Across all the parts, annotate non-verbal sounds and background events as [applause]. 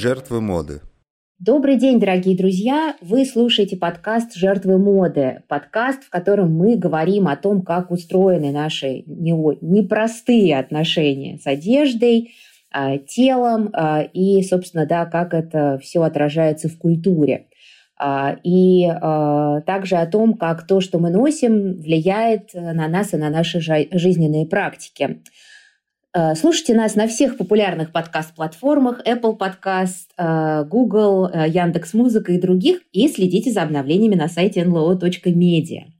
Жертвы моды. Добрый день, дорогие друзья! Вы слушаете подкаст «Жертвы моды». Подкаст, в котором мы говорим о том, как устроены наши непростые отношения с одеждой, а, телом а, и, собственно, да, как это все отражается в культуре. А, и также о том, как то, что мы носим, влияет на нас и на наши жизненные практики. Э, слушайте нас на всех популярных подкаст-платформах Apple Podcast, э, Google, э, Яндекс.Музыка и других, и следите за обновлениями на сайте nlo.media.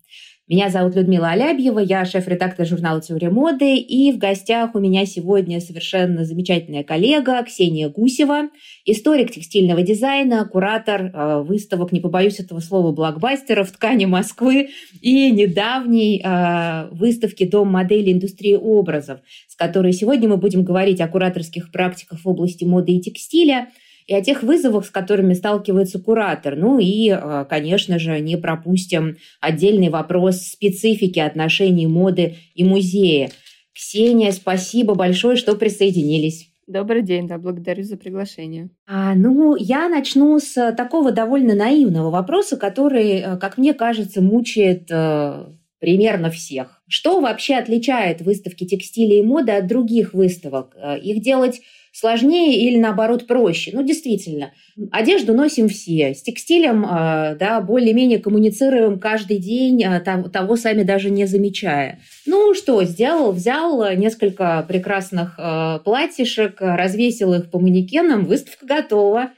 Меня зовут Людмила Алябьева, я шеф-редактор журнала «Теория моды», и в гостях у меня сегодня совершенно замечательная коллега Ксения Гусева, историк текстильного дизайна, куратор э, выставок, не побоюсь этого слова, блокбастеров «Ткани Москвы» и недавней э, выставки «Дом модели индустрии образов», с которой сегодня мы будем говорить о кураторских практиках в области моды и текстиля – и о тех вызовах, с которыми сталкивается куратор. Ну и, э, конечно же, не пропустим отдельный вопрос специфики отношений моды и музея. Ксения, спасибо большое, что присоединились. Добрый день, да, благодарю за приглашение. А, ну, я начну с такого довольно наивного вопроса, который, э, как мне кажется, мучает э, примерно всех. Что вообще отличает выставки текстиля и моды от других выставок? Э, их делать сложнее или наоборот проще. Ну, действительно, одежду носим все. С текстилем э, да, более-менее коммуницируем каждый день, э, того сами даже не замечая. Ну что, сделал, взял несколько прекрасных э, платьишек, развесил их по манекенам, выставка готова.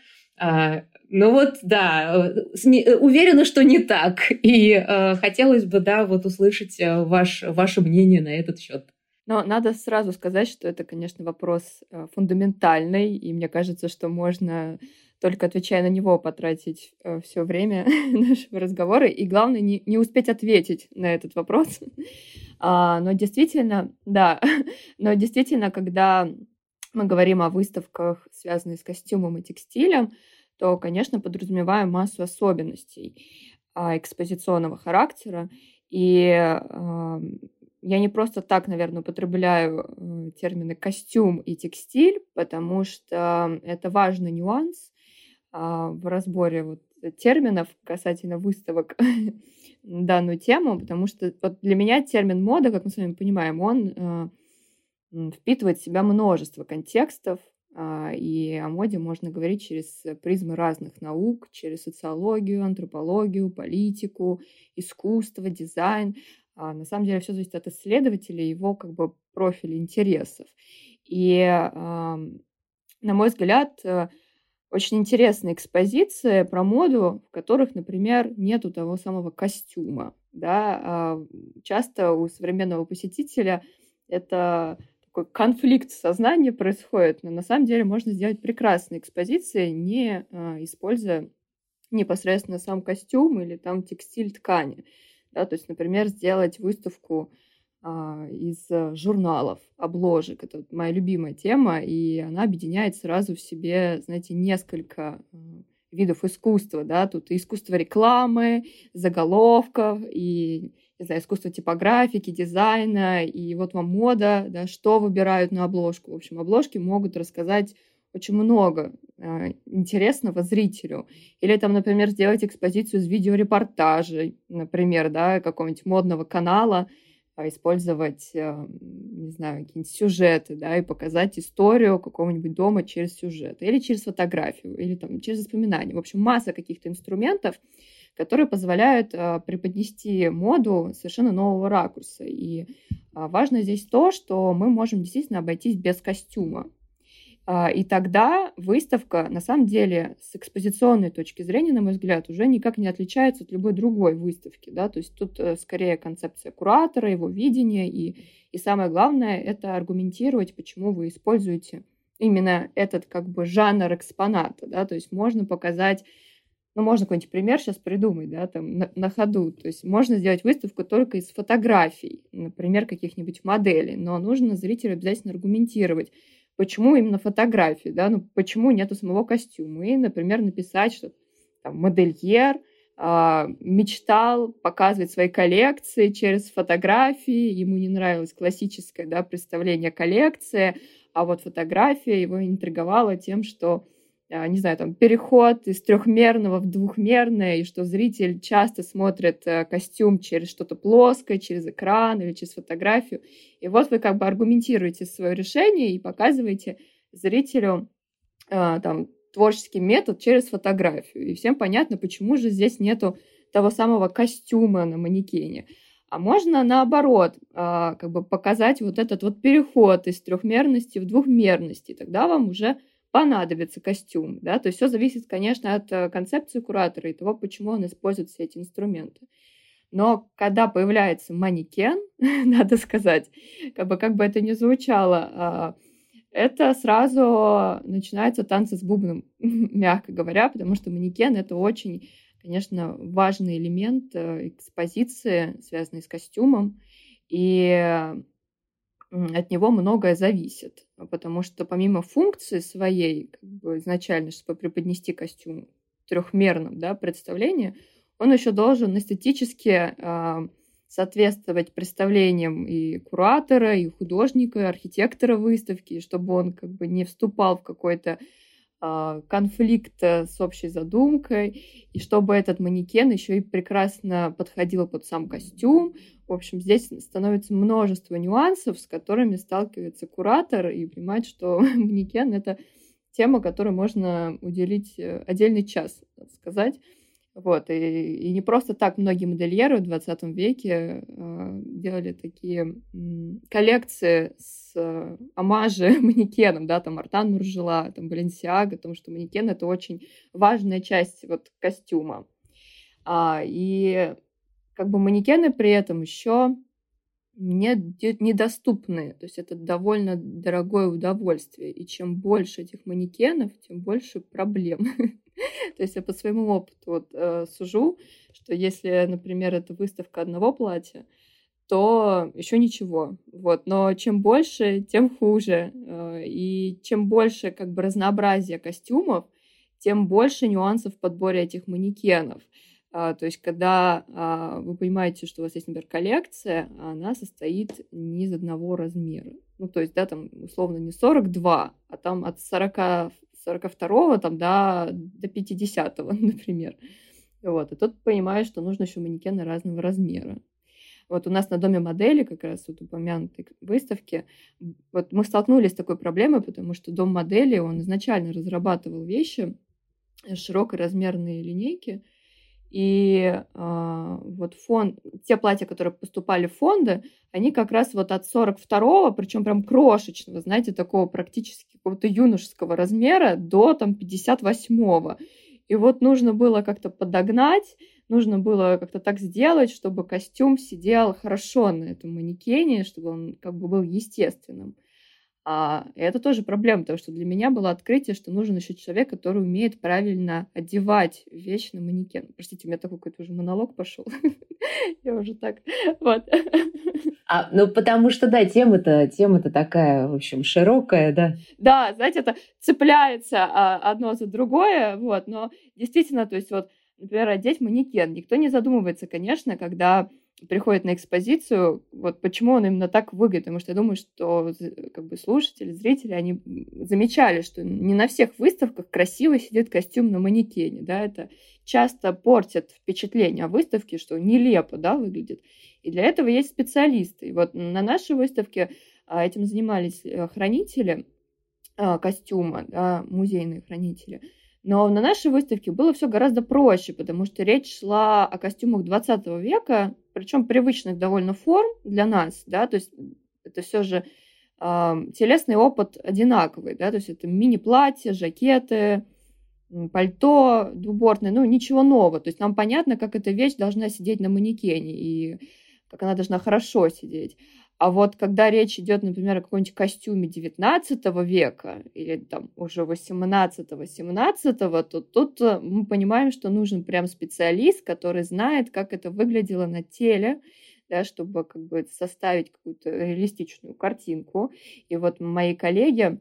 Ну вот, да, уверена, что не так. И э, хотелось бы, да, вот услышать ваш, ваше мнение на этот счет. Но надо сразу сказать, что это, конечно, вопрос э, фундаментальный, и мне кажется, что можно только отвечая на него потратить э, все время [laughs] нашего разговора, и главное не, не успеть ответить на этот вопрос. [laughs] А, но действительно, да, [laughs] но действительно, когда мы говорим о выставках, связанных с костюмом и текстилем, то, конечно, подразумеваем массу особенностей а, экспозиционного характера. И я не просто так, наверное, употребляю э, термины костюм и текстиль, потому что это важный нюанс а, в разборе вот терминов касательно выставок [laughs] данную тему, потому что вот для меня термин мода, как мы с вами понимаем, он э, впитывает в себя множество контекстов, а, и о моде можно говорить через призмы разных наук, через социологию, антропологию, политику, искусство, дизайн. А на самом деле все зависит от исследователя, его как бы профиля интересов. И, на мой взгляд, э, очень интересная экспозиция про моду, в которых, например, нету того самого костюма. Да? А часто у современного посетителя это такой конфликт сознания происходит, но на самом деле можно сделать прекрасные экспозиции, не а, используя непосредственно сам костюм или там текстиль ткани. Да, то есть, например, сделать выставку а, из журналов, обложек. Это моя любимая тема, и она объединяет сразу в себе, знаете, несколько видов искусства, да, тут и искусство рекламы, заголовков, и, не знаю, искусство типографики, дизайна, и вот вам мода, да, что выбирают на обложку. В общем, обложки могут рассказать очень много э, интересного зрителю. Или там, например, сделать экспозицию из видеорепортажей, например, да, какого-нибудь модного канала, а, использовать, э, не знаю, какие-нибудь сюжеты, да, и показать историю какого-нибудь дома через сюжет, или через фотографию, или там через воспоминания. В общем, масса каких-то инструментов, которые позволяют преподнести моду совершенно нового ракурса. И важно здесь то, что мы можем действительно обойтись без костюма. А, и тогда выставка, на самом деле, с экспозиционной точки зрения, на мой взгляд, уже никак не отличается от любой другой выставки. Да? То есть тут э, скорее концепция куратора, его видение, и, и самое главное — это аргументировать, почему вы используете именно этот как бы жанр экспоната. Да? То есть можно показать ну, можно какой-нибудь пример сейчас придумать, да, там, на, на ходу. То есть можно сделать выставку только из фотографий, например, каких-нибудь моделей, но нужно зрителю обязательно аргументировать, почему именно фотографии, да, ну, почему нету самого костюма. И, например, написать, что там, модельер э, мечтал показывать свои коллекции через фотографии, ему не нравилось классическое да, представление коллекции, а вот фотография его интриговала тем, что не знаю, там, переход из трехмерного в двухмерное, и что зритель часто смотрит э, костюм через что-то плоское, через экран или через фотографию. И вот вы как бы аргументируете свое решение и показываете зрителю а, там, творческий метод через фотографию. И всем понятно, почему же здесь нету того самого костюма на манекене. А можно наоборот, а, как бы показать вот этот вот переход из трехмерности в двухмерность, и тогда вам уже понадобится костюм, да, то есть все зависит, конечно, от э, концепции куратора и того, почему он использует все эти инструменты. Но когда появляется манекен, [laughs] надо сказать, как бы, как бы это ни звучало, а, это сразу начинается танцы с бубном, [laughs] мягко говоря, потому что манекен — это очень, конечно, важный элемент э, экспозиции, связанный с костюмом, и от него многое зависит, потому что помимо функции своей, как бы изначально, чтобы преподнести костюм в трехмерном да, представлении, он еще должен эстетически э, соответствовать представлениям и куратора, и художника, и архитектора выставки, чтобы он как бы не вступал в какой-то э, конфликт с общей задумкой, и чтобы этот манекен еще и прекрасно подходил под сам костюм, в общем, здесь становится множество нюансов, с которыми сталкивается куратор и понимает, что [laughs] манекен — это тема, которой можно уделить э, отдельный час, так сказать. Вот, и, и не просто так многие модельеры в 20 веке э, делали такие э, коллекции с э, омажи [laughs] манекеном, да, там Артан Муржела, там Баленсиага, потому что манекен — это очень важная часть вот костюма. А, и как бы манекены при этом еще не недоступны. То есть это довольно дорогое удовольствие. И чем больше этих манекенов, тем больше проблем. [laughs] То есть я по своему опыту вот, э, сужу, что если, например, это выставка одного платья, то еще ничего. Вот. Но чем больше, тем хуже. Э, и чем больше как бы разнообразия костюмов, тем больше нюансов в подборе этих манекенов. А, то есть, когда а, вы понимаете, что у вас есть, например, коллекция, она состоит не из одного размера. Ну, то есть, да, там, условно, не 42, а там от 40, 42 там, до, до 50, [laughs] например. Вот, и тут понимаешь, что нужно еще манекены разного размера. Вот у нас на доме модели, как раз вот упомянутой выставки, вот мы столкнулись с такой проблемой, потому что дом модели, он изначально разрабатывал вещи, широкоразмерные линейки, и э, вот фонд, те платья, которые поступали в фонды, они как раз вот от 42-го, причем прям крошечного, знаете, такого практически какого-то юношеского размера до там 58-го. И вот нужно было как-то подогнать, нужно было как-то так сделать, чтобы костюм сидел хорошо на этом манекене, чтобы он как бы был естественным. А это тоже проблема, потому что для меня было открытие, что нужен еще человек, который умеет правильно одевать вещь на манекен. Простите, у меня такой какой-то уже монолог пошел. [laughs] Я уже так, вот. [laughs] А, ну, потому что, да, тема-то тема -то такая, в общем, широкая, да. Да, знаете, это цепляется а, одно за другое, вот, но действительно, то есть вот, например, одеть манекен. Никто не задумывается, конечно, когда приходит на экспозицию, вот почему он именно так выглядит, потому что я думаю, что как бы слушатели, зрители, они замечали, что не на всех выставках красиво сидит костюм на манекене, да, это часто портит впечатление о выставке, что нелепо, да, выглядит. И для этого есть специалисты. И вот на нашей выставке а, этим занимались э, хранители а, костюма, да, музейные хранители – но на нашей выставке было все гораздо проще, потому что речь шла о костюмах 20 века, причем привычных довольно форм для нас, да, то есть это все же э, телесный опыт одинаковый, да, то есть это мини-платья, жакеты, пальто двубортное, ну, ничего нового. То есть нам понятно, как эта вещь должна сидеть на манекене и как она должна хорошо сидеть. А вот когда речь идет, например, о каком-нибудь костюме 19 века или там уже 18-17, то тут э, мы понимаем, что нужен прям специалист, который знает, как это выглядело на теле, да, чтобы как бы составить какую-то реалистичную картинку. И вот мои коллеги,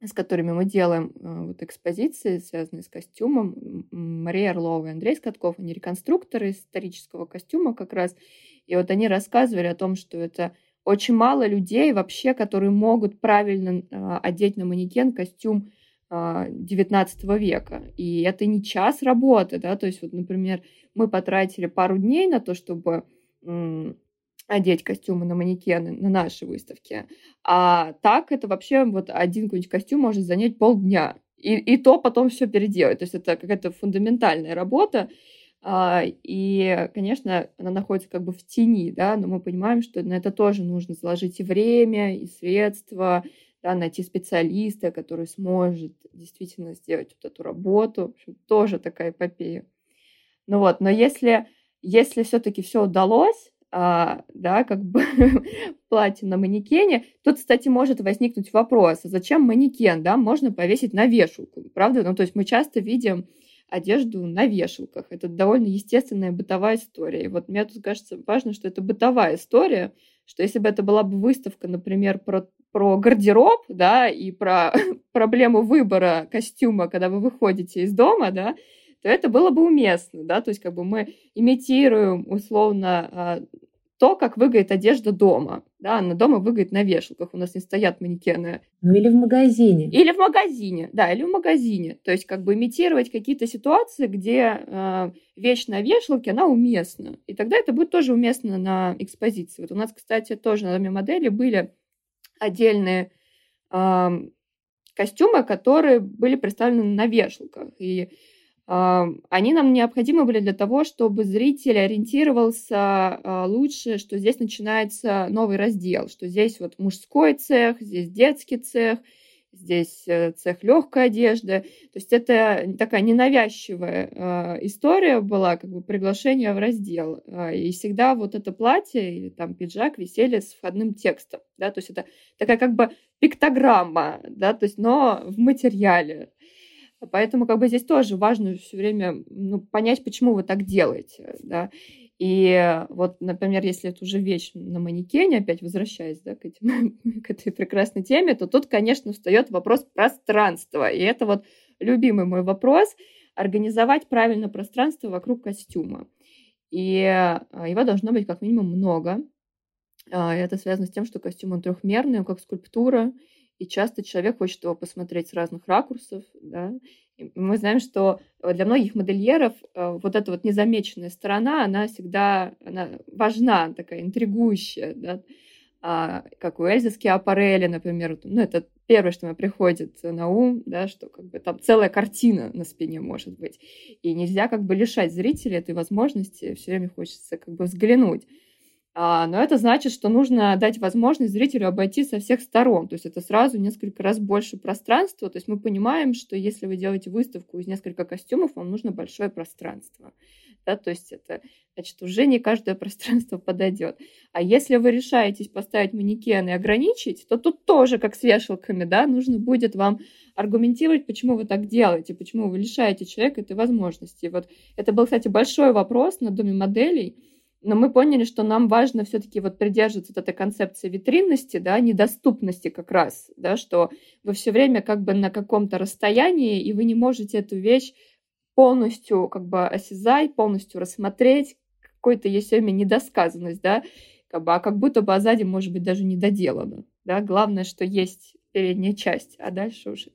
с которыми мы делаем э, вот экспозиции, связанные с костюмом, Мария Орлова и Андрей Скотков, они реконструкторы исторического костюма как раз, и вот они рассказывали о том, что это очень мало людей вообще, которые могут правильно э, одеть на манекен костюм XIX а, века. И это не час работы, да, то есть вот, например, мы потратили пару дней на то, чтобы одеть костюмы на манекены на нашей выставке. А так это вообще вот один какой-нибудь костюм может занять полдня. И, и то потом все переделать. То есть это какая-то фундаментальная работа. А, и, конечно, она находится как бы в тени, да, но мы понимаем, что на это тоже нужно заложить и время, и средства, да, найти специалиста, который сможет действительно сделать вот эту работу. В общем, тоже такая эпопея. Ну вот, но если, если все-таки все удалось, а, да, как бы [laughs] платье на манекене. Тут, кстати, может возникнуть вопрос, а зачем манекен, да, можно повесить на вешалку, правда? Ну, то есть мы часто видим одежду на вешалках. Это довольно естественная бытовая история. И вот мне тут кажется важно, что это бытовая история, что если бы это была бы выставка, например, про, про гардероб, да, и про [laughs] проблему выбора костюма, когда вы выходите из дома, да, то это было бы уместно, да, то есть как бы мы имитируем условно а, то, как выглядит одежда дома. Да, она дома выглядит на вешалках, у нас не стоят манекены. Ну или в магазине. Или в магазине, да, или в магазине. То есть как бы имитировать какие-то ситуации, где э, вещь на вешалке, она уместна. И тогда это будет тоже уместно на экспозиции. Вот у нас, кстати, тоже на доме модели были отдельные э, костюмы, которые были представлены на вешалках. И они нам необходимы были для того, чтобы зритель ориентировался а, лучше, что здесь начинается новый раздел, что здесь вот мужской цех, здесь детский цех, здесь э, цех легкой одежды. То есть это такая ненавязчивая а, история была, как бы приглашение в раздел. А, и всегда вот это платье или там пиджак висели с входным текстом. Да? То есть это такая как бы пиктограмма, да? то есть, но в материале. Поэтому как бы здесь тоже важно все время ну, понять, почему вы так делаете, да. И вот, например, если это уже вещь на манекене, опять возвращаясь да, к, этим, [laughs] к этой прекрасной теме, то тут, конечно, встает вопрос пространства. И это вот любимый мой вопрос – организовать правильно пространство вокруг костюма. И а, его должно быть как минимум много. А, это связано с тем, что костюм он трехмерный, он как скульптура, и часто человек хочет его посмотреть с разных ракурсов, да. И мы знаем, что э, для многих модельеров э, вот эта вот незамеченная сторона, она всегда она важна, такая интригующая, да. А, как у Эльзы Скиапарелли, например, ну, это первое, что мне приходит на ум, да, что как бы там целая картина на спине может быть. И нельзя как бы лишать зрителя этой возможности, все время хочется как бы взглянуть. А, но это значит, что нужно дать возможность зрителю обойти со всех сторон. То есть это сразу несколько раз больше пространства. То есть мы понимаем, что если вы делаете выставку из нескольких костюмов, вам нужно большое пространство. Да, то есть это, значит, уже не каждое [laughs] пространство подойдет. А если вы решаетесь поставить манекен и ограничить, то тут тоже, как с вешалками, да, нужно будет вам аргументировать, почему вы так делаете, почему вы лишаете человека этой возможности. Вот это был, кстати, большой вопрос на Доме моделей, но мы поняли, что нам важно все-таки вот придерживаться вот этой концепции витринности, да, недоступности как раз, да, что вы все время как бы на каком-то расстоянии, и вы не можете эту вещь полностью как бы осязать, полностью рассмотреть, какой-то есть все время недосказанность, да, как бы, а как будто бы сзади, может быть, даже не доделано, да, главное, что есть передняя часть, а дальше уже...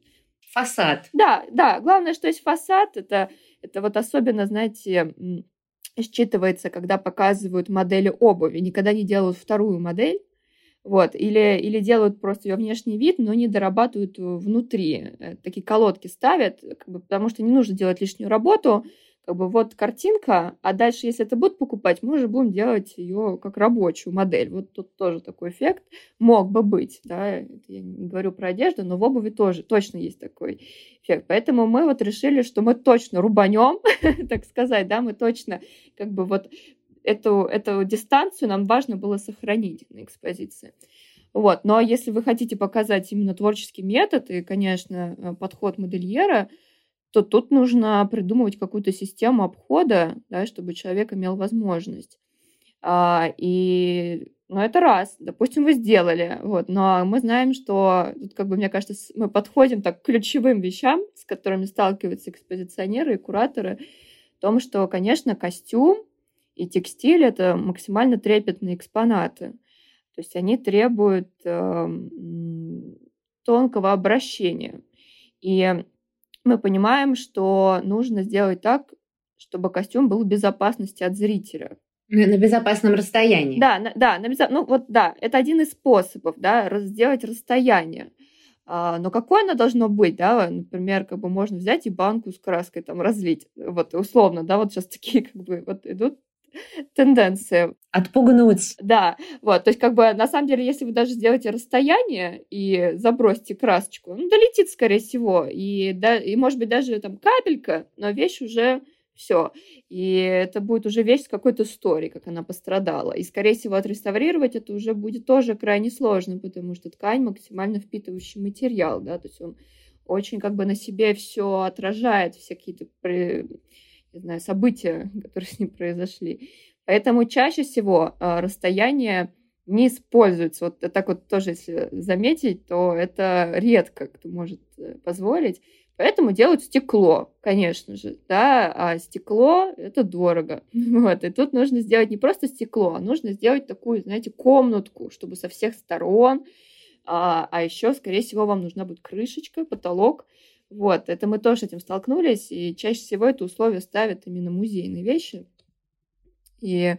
Фасад. Да, да, главное, что есть фасад, это, это вот особенно, знаете, считывается, когда показывают модели обуви, никогда не делают вторую модель, вот, или, или делают просто ее внешний вид, но не дорабатывают внутри. Э, такие колодки ставят, как бы, потому что не нужно делать лишнюю работу, как бы вот картинка, а дальше, если это будут покупать, мы уже будем делать ее как рабочую модель. Вот тут тоже такой эффект мог бы быть, да, я не говорю про одежду, но в обуви тоже точно есть такой эффект. Поэтому мы вот решили, что мы точно рубанем, [laughs] так сказать, да, мы точно как бы вот эту, эту дистанцию нам важно было сохранить на экспозиции. Вот. Но если вы хотите показать именно творческий метод и, конечно, подход модельера, то тут нужно придумывать какую-то систему обхода, да, чтобы человек имел возможность. А, и ну, это раз, допустим, вы сделали, вот, но мы знаем, что тут, как бы, мне кажется, мы подходим так к ключевым вещам, с которыми сталкиваются экспозиционеры и кураторы, в том, что, конечно, костюм и текстиль — это максимально трепетные экспонаты. То есть они требуют э, тонкого обращения. И мы понимаем, что нужно сделать так, чтобы костюм был в безопасности от зрителя. На безопасном расстоянии. Да, на, да, на безо... ну вот да, это один из способов, да, сделать расстояние. А, но какое оно должно быть, да, например, как бы можно взять и банку с краской там разлить, вот условно, да, вот сейчас такие [laughs] как бы вот идут [laughs] тенденции. Отпугнуть. Да, вот, то есть как бы на самом деле, если вы даже сделаете расстояние и забросите красочку, ну, долетит, скорее всего, и, да, и может быть даже там капелька, но вещь уже все. И это будет уже вещь с какой-то историей, как она пострадала. И, скорее всего, отреставрировать это уже будет тоже крайне сложно, потому что ткань максимально впитывающий материал, да, то есть он очень как бы на себе все отражает, все какие-то, не знаю, события, [laughs] которые с ним произошли. Поэтому чаще всего а, расстояние не используется. Вот так вот тоже, если заметить, то это редко кто может э, позволить. Поэтому делают стекло, конечно же, да, а стекло – это дорого. [laughs] Вот, и тут нужно сделать не просто стекло, а нужно сделать такую, знаете, комнатку, чтобы со всех сторон, а, а еще, скорее всего, вам нужна будет крышечка, потолок. Вот, это мы тоже с этим столкнулись, и чаще всего это условие ставят именно музейные вещи. И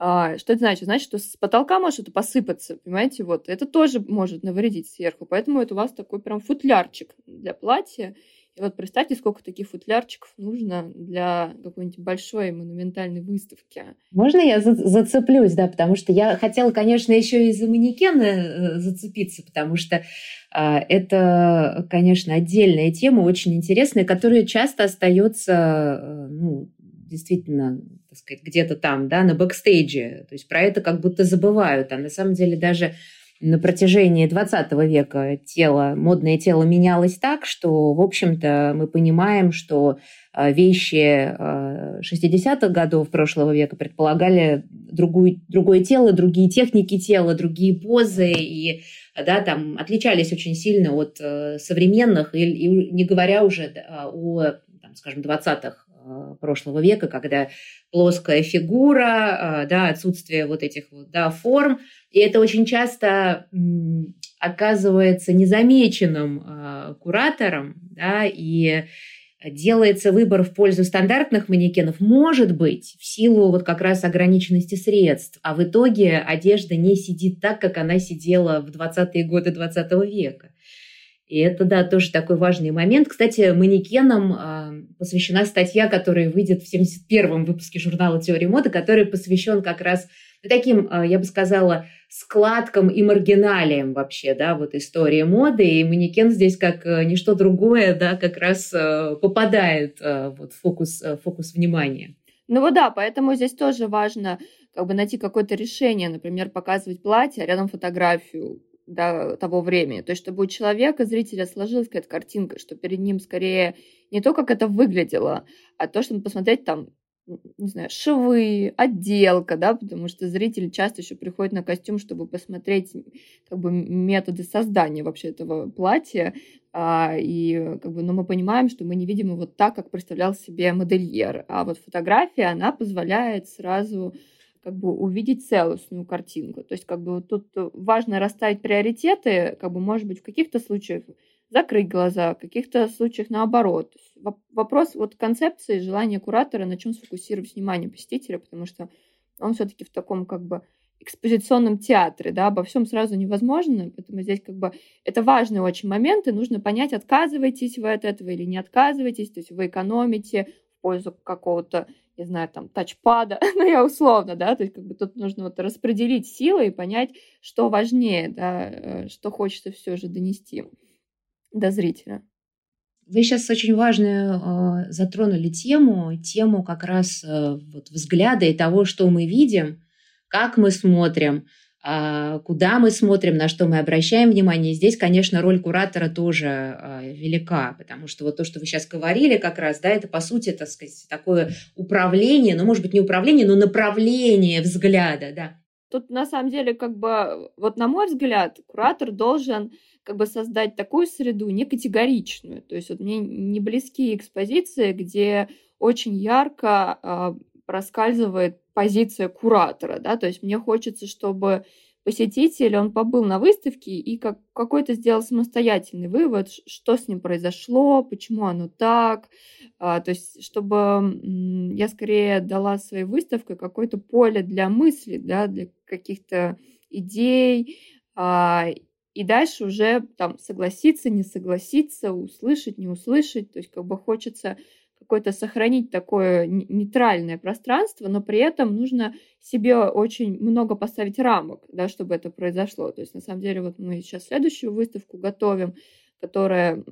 а, что это значит? Значит, что с потолка может это посыпаться, понимаете, вот. Это тоже может навредить сверху, поэтому это у вас такой прям футлярчик для платья. И вот представьте, сколько таких футлярчиков нужно для какой-нибудь большой монументальной выставки. Можно я за зацеплюсь, да, потому что я хотела, конечно, еще и за манекены э, зацепиться, потому что э, это, конечно, отдельная тема, очень интересная, которая часто остается, э, ну, действительно так сказать, где-то там, да, на бэкстейдже. То есть про это как будто забывают. А на самом деле даже на протяжении 20 века тело, модное тело менялось так, что, в общем-то, мы понимаем, что а, вещи 60-х а, годов прошлого века предполагали другую, другое тело, другие техники тела, другие позы, и да, там отличались очень сильно от э, современных, и, и не говоря уже о, там, скажем, 20-х Э, прошлого века, когда плоская фигура, э, да, отсутствие вот этих вот, да, форм. И это очень часто оказывается незамеченным э, куратором, да, и делается выбор в пользу стандартных манекенов, может быть, в силу вот как раз ограниченности средств, а в итоге одежда не сидит так, как она сидела в 20-е годы 20 века. И это, да, тоже такой важный момент. Кстати, манекенам э, посвящена статья, которая выйдет в 71-м выпуске журнала «Теория моды», который посвящен как раз таким, э, я бы сказала, складкам и маргиналиям вообще, да, вот истории моды. И манекен здесь как э, ничто другое, да, как раз э, попадает э, вот, в фокус, фокус внимания. Ну вот да, поэтому здесь тоже важно как бы найти какое-то решение, например, показывать платье, а рядом фотографию до того времени. То есть, чтобы у человека, зрителя сложилась какая-то картинка, что перед ним скорее не то, как это выглядело, а то, чтобы посмотреть там, не знаю, швы, отделка, да, потому что зритель часто еще приходит на костюм, чтобы посмотреть как бы методы создания вообще этого платья, а, и как бы, но мы понимаем, что мы не видим его так, как представлял себе модельер, а вот фотография, она позволяет сразу как бы увидеть целостную картинку. То есть как бы тут важно расставить приоритеты, как бы может быть в каких-то случаях закрыть глаза, в каких-то случаях наоборот. Вопрос вот концепции, желания куратора, на чем сфокусировать внимание посетителя, потому что он все-таки в таком как бы экспозиционном театре, да, обо всем сразу невозможно, поэтому здесь как бы это важные очень моменты, нужно понять, отказываетесь вы от этого или не отказываетесь, то есть вы экономите в пользу какого-то не знаю, там, тачпада, [laughs] ну, я условно, да, то есть как бы тут нужно вот распределить силы и понять, что важнее, да, э, что хочется все же донести до зрителя. Вы сейчас очень важную э, затронули тему, тему как раз э, вот взгляда и того, что мы видим, как мы смотрим, а, куда мы смотрим, на что мы обращаем внимание. Здесь, конечно, роль куратора тоже а, велика, потому что вот то, что вы сейчас говорили как раз, да, это, по сути, так сказать, такое управление, ну, может быть, не управление, но направление взгляда, да. Тут, на самом деле, как бы, вот на мой взгляд, куратор должен как бы создать такую среду не категоричную. То есть вот мне не близкие экспозиции, где очень ярко э, проскальзывает позиция куратора, да, то есть мне хочется, чтобы посетитель, он побыл на выставке и как, какой-то сделал самостоятельный вывод, что с ним произошло, почему оно так. А, то есть, чтобы я скорее дала своей выставкой какое-то поле для мысли, да, для каких-то идей, а, и дальше уже там согласиться, не согласиться, услышать, не услышать. То есть как бы хочется какое-то сохранить такое нейтральное пространство, но при этом нужно себе очень много поставить рамок, да, чтобы это произошло. То есть на самом деле вот мы сейчас следующую выставку готовим, которая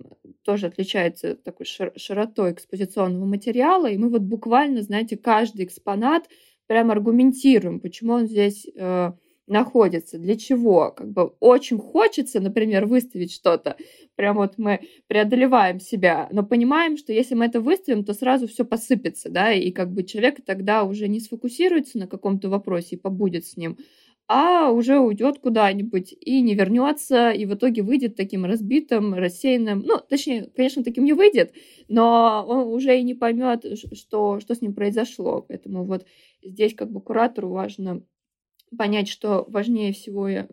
тоже отличается такой широтой экспозиционного материала, и мы вот буквально, знаете, каждый экспонат прям аргументируем, почему он здесь э, находится, для чего. Как бы очень хочется, например, выставить что-то. Прям вот мы преодолеваем себя, но понимаем, что если мы это выставим, то сразу все посыпется, да, и как бы человек тогда уже не сфокусируется на каком-то вопросе и побудет с ним, а уже уйдет куда-нибудь и не вернется, и в итоге выйдет таким разбитым, рассеянным. Ну, точнее, конечно, таким не выйдет, но он уже и не поймет, что, что с ним произошло. Поэтому вот здесь как бы куратору важно понять, что важнее всего бы,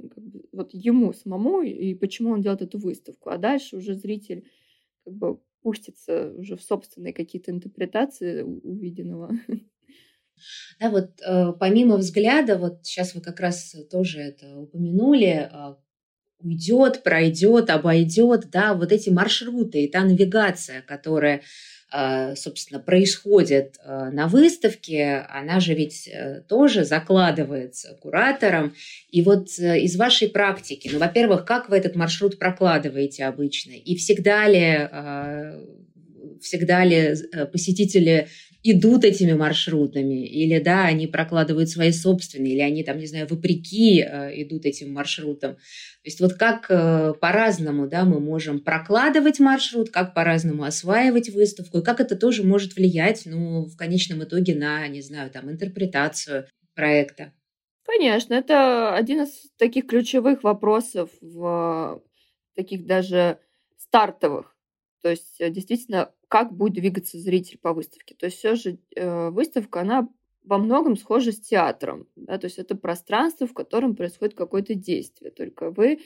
вот ему самому и почему он делает эту выставку. А дальше уже зритель как бы пустится уже в собственные какие-то интерпретации увиденного. [laughs] Да, вот э, помимо взгляда, вот сейчас вы как раз тоже это упомянули, э, уйдет, пройдет, обойдет, да, вот эти маршруты и та навигация, которая а, собственно, происходит а, на выставке, она же ведь э, тоже закладывается куратором. И вот э, из вашей практики, ну, во-первых, как вы этот маршрут прокладываете обычно? И всегда ли, всегда ли э, посетители идут этими маршрутами, или да, они прокладывают свои собственные, или они там, не знаю, вопреки э, идут этим маршрутом. То есть вот как э, по-разному, да, мы можем прокладывать маршрут, как по-разному осваивать выставку, и как это тоже может влиять, ну, в конечном итоге на, не знаю, там, интерпретацию проекта. Конечно, это один из таких ключевых вопросов в таких даже стартовых. То есть э, действительно как будет двигаться зритель по выставке. То есть все же э, выставка, она во многом схожа с театром. Да? То есть это пространство, в котором происходит какое-то действие. Только вы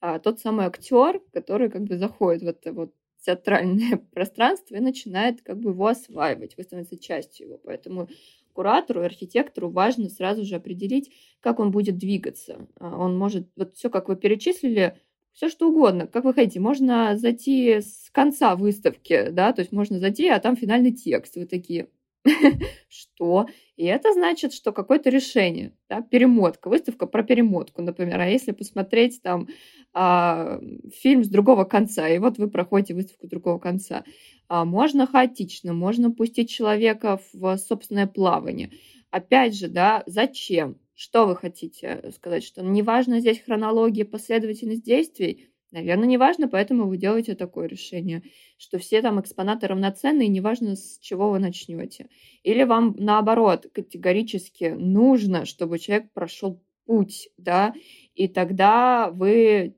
а, тот самый актер, который как бы заходит в это вот театральное [laughs] пространство и начинает как бы его осваивать, вы становитесь частью его. Поэтому куратору, архитектору важно сразу же определить, как он будет двигаться. А, он может, вот все, как вы перечислили, все что угодно, как вы хотите. Можно зайти с конца выставки, да, то есть можно зайти, а там финальный текст. Вы такие, [laughs] что? И это значит, что какое-то решение, да, перемотка, выставка про перемотку, например. А если посмотреть там а, фильм с другого конца, и вот вы проходите выставку другого конца, а, можно хаотично, можно пустить человека в собственное плавание. Опять же, да, зачем? Что вы хотите сказать? Что не важно здесь хронология, последовательность действий? Наверное, не важно, поэтому вы делаете такое решение, что все там экспонаты равноценны, и неважно, с чего вы начнете. Или вам, наоборот, категорически нужно, чтобы человек прошел путь, да, и тогда вы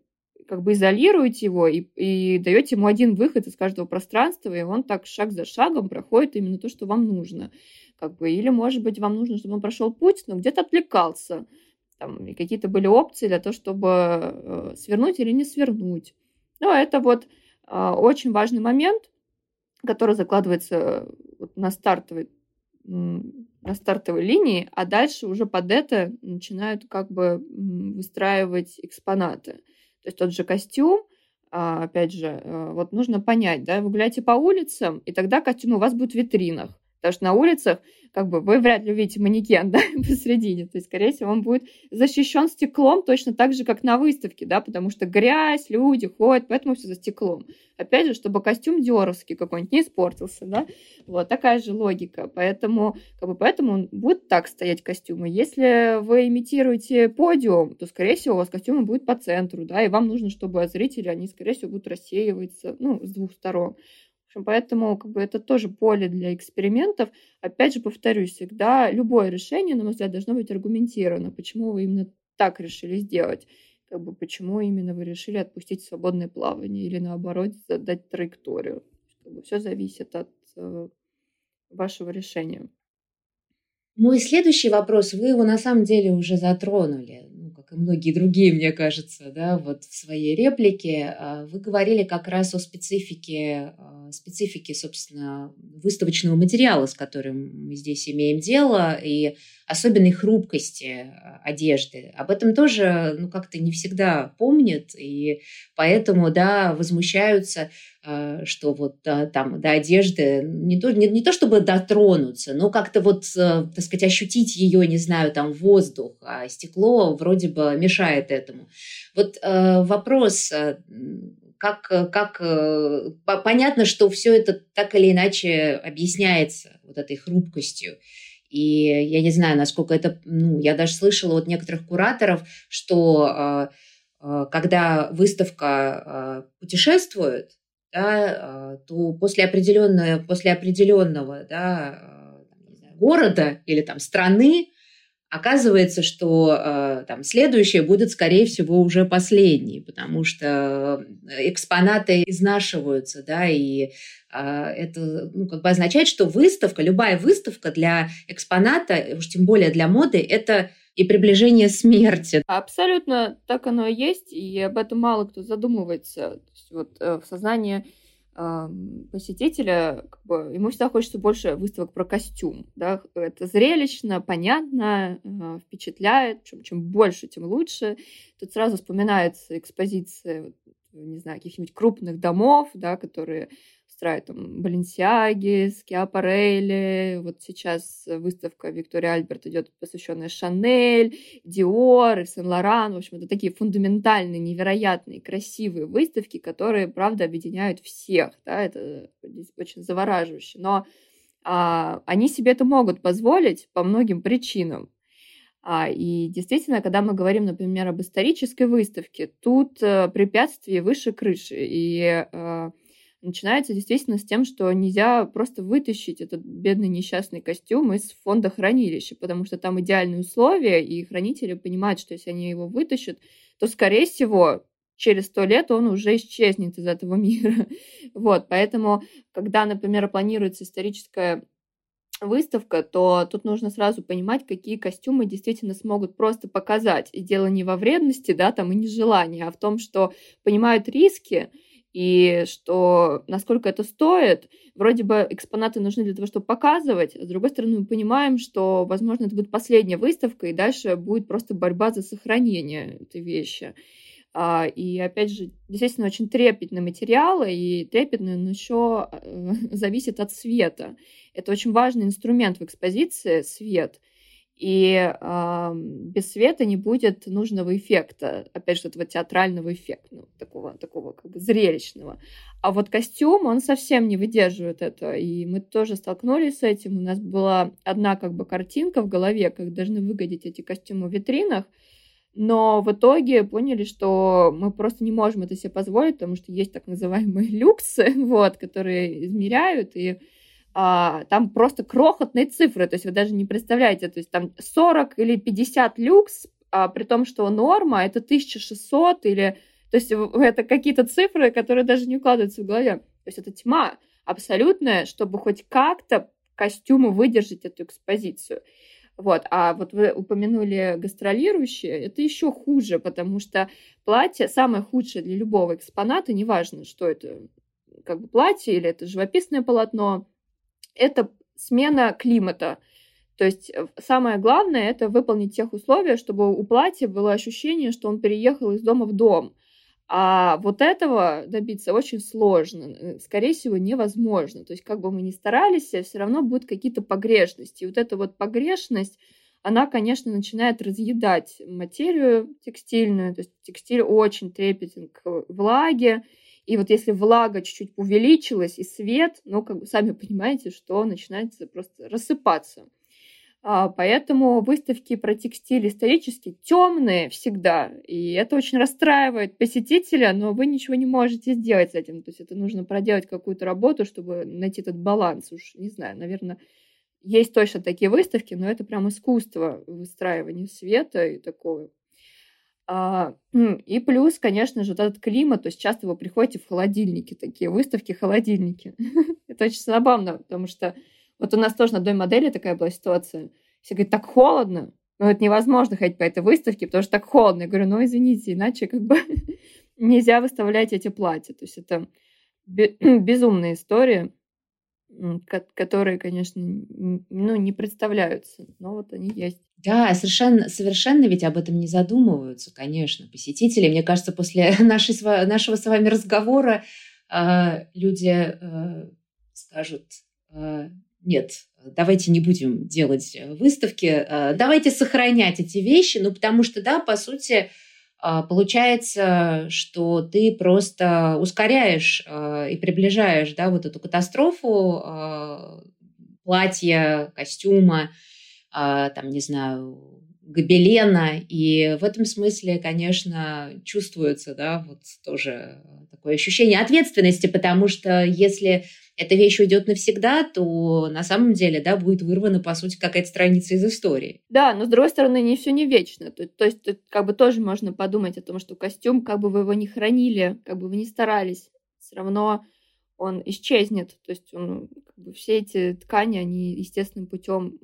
как бы изолируете его и, и даете ему один выход из каждого пространства, и он так шаг за шагом проходит именно то, что вам нужно как бы, или, может быть, вам нужно, чтобы он прошел путь, но где-то отвлекался, там, какие-то были опции для того, чтобы э, свернуть или не свернуть. Ну, это вот э, очень важный момент, который закладывается вот на стартовой на стартовой линии, а дальше уже под это начинают как бы выстраивать экспонаты. То есть тот же костюм, а, опять же, э, вот нужно понять, да, вы гуляете по улицам, и тогда костюм у вас будет в витринах. Потому что на улицах как бы вы вряд ли увидите манекен, да, [laughs] посредине. То есть, скорее всего, он будет защищен стеклом точно так же, как на выставке, да, потому что грязь, люди ходят, поэтому все за стеклом. Опять же, чтобы костюм диоровский какой-нибудь не испортился, да. Вот такая же логика. Поэтому, как бы, поэтому он будет так стоять костюмы. Если вы имитируете подиум, то, скорее всего, у вас костюмы будут по центру, да, и вам нужно, чтобы зрители, они, скорее всего, будут рассеиваться, ну, с двух сторон поэтому как бы это тоже поле для экспериментов. Опять же, повторюсь, всегда любое решение, на мой взгляд, должно быть аргументировано. Почему вы именно так решили сделать? Как бы почему именно вы решили отпустить свободное плавание или наоборот задать траекторию? Все зависит от э, вашего решения. Мой следующий вопрос, вы его на самом деле уже затронули как и многие другие, мне кажется, да, вот в своей реплике, а, вы говорили как раз о специфике, а, специфике, собственно, выставочного материала, с которым мы здесь имеем дело, и особенной хрупкости одежды. Об этом тоже, ну, как-то не всегда помнят, и поэтому, да, возмущаются а, что вот там до одежды не то, не, не то чтобы дотронуться, но как-то вот, э, так сказать, ощутить ее, не знаю, там воздух, а стекло вроде бы мешает этому. Вот э, вопрос, э, как, как понятно, что все это так или иначе объясняется вот этой хрупкостью. И я не знаю, насколько это, ну, я даже слышала от некоторых кураторов, что когда выставка путешествует, да, то после определенного, после определенного да, города или там страны оказывается, что э, там следующее будет, скорее всего, уже последний, потому что экспонаты изнашиваются, да, и э, это ну, как бы означает, что выставка, любая выставка для экспоната, уж тем более для моды, это и приближение смерти. Абсолютно так оно и есть, и об этом мало кто задумывается. Вот э, в сознании посетителя, как бы, ему всегда хочется больше выставок про костюм. Да? Это зрелищно, понятно, э, впечатляет. Чем, чем больше, тем лучше. Тут сразу вспоминается экспозиция, не знаю, каких-нибудь крупных домов, да, которые устраивают там Баленсиаги, Скиапарелли. Вот сейчас выставка Виктория Альберт идет, посвященная Шанель, Диор Сен-Лоран. В общем, это такие фундаментальные, невероятные, красивые выставки, которые, правда, объединяют всех. Да? Это очень завораживающе. Но а, они себе это могут позволить по многим причинам. А, и действительно, когда мы говорим, например, об исторической выставке, тут а, препятствий выше крыши. И а, начинается действительно с тем, что нельзя просто вытащить этот бедный несчастный костюм из фонда хранилища, потому что там идеальные условия, и хранители понимают, что если они его вытащат, то, скорее всего, через сто лет он уже исчезнет из этого [laughs] мира. Вот, поэтому, когда, например, планируется историческая выставка, то тут нужно сразу понимать, какие костюмы действительно смогут просто показать. И дело не во вредности, да, там и нежелании, а в том, что понимают риски, и что насколько это стоит. Вроде бы экспонаты нужны для того, чтобы показывать, а с другой стороны мы понимаем, что, возможно, это будет последняя выставка, и дальше будет просто борьба за сохранение этой вещи. А, и опять же, действительно очень трепетный материал, и трепетный он еще э, [laughs] зависит от света. Это очень важный инструмент в экспозиции свет. И э, без света не будет нужного эффекта, опять же, этого театрального эффекта, ну, такого, такого как бы зрелищного. А вот костюм, он совсем не выдерживает это. И мы тоже столкнулись с этим. У нас была одна как бы картинка в голове, как должны выглядеть эти костюмы в витринах. Но в итоге поняли, что мы просто не можем это себе позволить, потому что есть так называемые люксы, [laughs] вот, которые измеряют, и а, там просто крохотные цифры, то есть вы даже не представляете, то есть там 40 или 50 люкс, а, при том, что норма это 1600 или... То есть это какие-то цифры, которые даже не укладываются в голове. То есть это тьма абсолютная, чтобы хоть как-то костюму выдержать эту экспозицию. Вот, а вот вы упомянули гастролирующие, это еще хуже, потому что платье самое худшее для любого экспоната, неважно, что это, как бы платье или это живописное полотно, это смена климата. То есть э, самое главное это выполнить тех условия, чтобы у платья было ощущение, что он переехал из дома в дом. А вот этого добиться очень сложно, э, скорее всего, невозможно. То есть как бы мы ни старались, все равно будут какие-то погрешности. И вот эта вот погрешность, она, конечно, начинает разъедать материю текстильную. То есть текстиль очень трепетен к влаге, и вот если влага чуть-чуть увеличилась и свет, ну, как бы сами понимаете, что начинается просто рассыпаться. А, поэтому выставки про текстиль исторически темные всегда, и это очень расстраивает посетителя, но вы ничего не можете сделать с этим. То есть это нужно проделать какую-то работу, чтобы найти этот баланс. Уж не знаю, наверное, есть точно такие выставки, но это прям искусство выстраивания света и такого и плюс, конечно же, вот этот климат, то есть часто вы приходите в холодильники, такие выставки холодильники. [laughs] Это очень забавно, потому что вот у нас тоже на одной модели такая была ситуация. Все говорят, так холодно. ну, это невозможно ходить по этой выставке, потому что так холодно. Я говорю, ну, извините, иначе как бы [laughs] нельзя выставлять эти платья. То есть это [clears throat] безумная история, которые, конечно, ну, не представляются, но вот они есть. Да, совершенно, совершенно ведь об этом не задумываются, конечно, посетители. Мне кажется, после [laughs] нашей, нашего с вами разговора э, люди э, скажут, э, нет, давайте не будем делать выставки, э, давайте сохранять эти вещи, ну, потому что, да, по сути, получается, что ты просто ускоряешь а, и приближаешь да, вот эту катастрофу а, платья, костюма, там, не знаю, гобелена. И в этом смысле, конечно, чувствуется да, вот тоже такое ощущение ответственности, потому что если эта вещь уйдет навсегда, то на самом деле, да, будет вырвана, по сути, какая-то страница из истории. Да, но с другой стороны, не все не вечно. То, то есть, тут как бы тоже можно подумать о том, что костюм, как бы вы его не хранили, как бы вы не старались, все равно он исчезнет. То есть он, как бы, все эти ткани, они естественным путем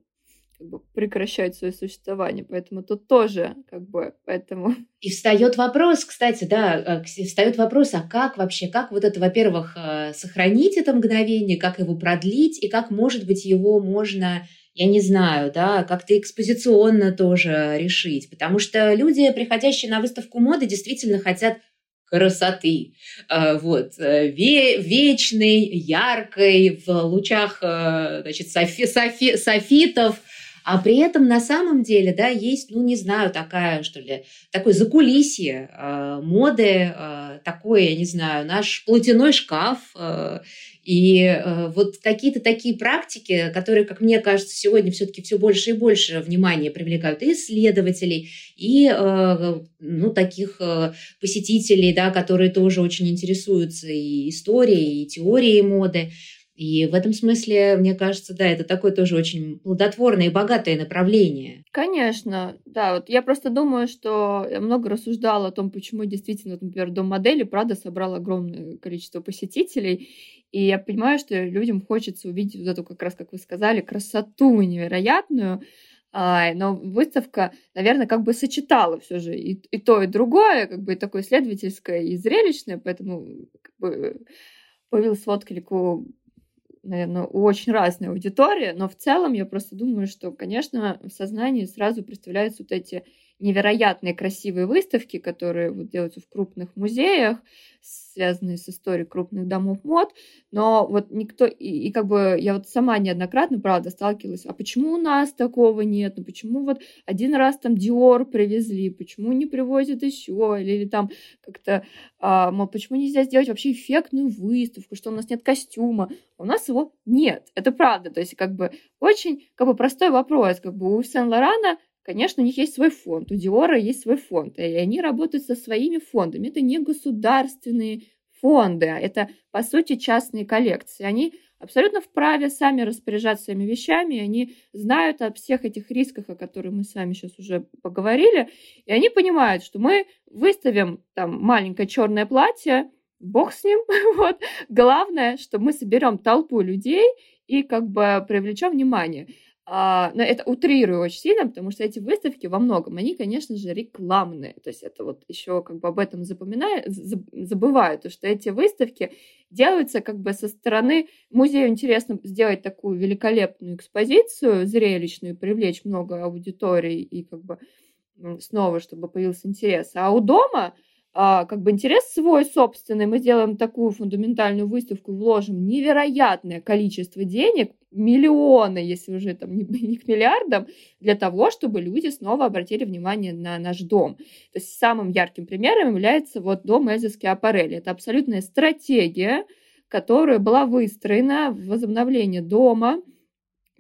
как бы прекращают свое существование. Поэтому тут тоже как бы поэтому... [laughs] И встает вопрос, кстати, да, э, встает вопрос, а как вообще, как вот это, во-первых, э, сохранить это мгновение, как его продлить, и как, может быть, его можно я не знаю, да, как-то экспозиционно тоже решить. Потому что люди, приходящие на выставку моды, действительно хотят красоты, э, вот, вечной, яркой, в лучах, значит, софи, софи, софитов, а при этом на самом деле, да, есть, ну, не знаю, такая, что ли, такое закулисье э, моды, э, такой, я не знаю, наш платяной шкаф, э, и э, вот какие-то такие практики, которые, как мне кажется, сегодня все-таки все больше и больше внимания привлекают и исследователей, и э, ну, таких э, посетителей, да, которые тоже очень интересуются и историей, и теорией моды. И в этом смысле, мне кажется, да, это такое тоже очень плодотворное и богатое направление. Конечно, да. Вот я просто думаю, что я много рассуждала о том, почему действительно, например, дом модели, правда, собрал огромное количество посетителей. И я понимаю, что людям хочется увидеть вот эту, как раз, как вы сказали, красоту невероятную. Но выставка, наверное, как бы сочетала все же и, и то, и другое, как бы и такое исследовательское, и зрелищное, поэтому как бы появилась в отклику наверное, очень разная аудитория, но в целом я просто думаю, что, конечно, в сознании сразу представляются вот эти невероятные красивые выставки, которые вот делаются в крупных музеях, связанные с историей крупных домов мод, но вот никто, и, и как бы я вот сама неоднократно, правда, сталкивалась, а почему у нас такого нет, ну почему вот один раз там Диор привезли, почему не привозят еще, или, или там как-то, а, мол, почему нельзя сделать вообще эффектную выставку, что у нас нет костюма, а у нас его нет, это правда, то есть как бы очень как бы простой вопрос, как бы у Сен-Лорана Конечно, у них есть свой фонд, у Диора есть свой фонд, и они работают со своими фондами. Это не государственные фонды, а это, по сути, частные коллекции. Они абсолютно вправе сами распоряжаться своими вещами, они знают о всех этих рисках, о которых мы с вами сейчас уже поговорили, и они понимают, что мы выставим там маленькое черное платье, бог с ним, [laughs] вот. Главное, что мы соберем толпу людей и как бы привлечем внимание. А, но это утрирую очень сильно, потому что эти выставки во многом, они, конечно же, рекламные. То есть это вот еще как бы об этом запоминаю, забывают, что эти выставки делаются как бы со стороны музею интересно сделать такую великолепную экспозицию зрелищную, привлечь много аудиторий и как бы снова, чтобы появился интерес. А у дома а, как бы интерес свой собственный, мы сделаем такую фундаментальную выставку, вложим невероятное количество денег, миллионы, если уже там не, [laughs] не к миллиардам, для того, чтобы люди снова обратили внимание на наш дом. То есть самым ярким примером является вот дом Эльза Скиапарелли. Это абсолютная стратегия, которая была выстроена в возобновление дома,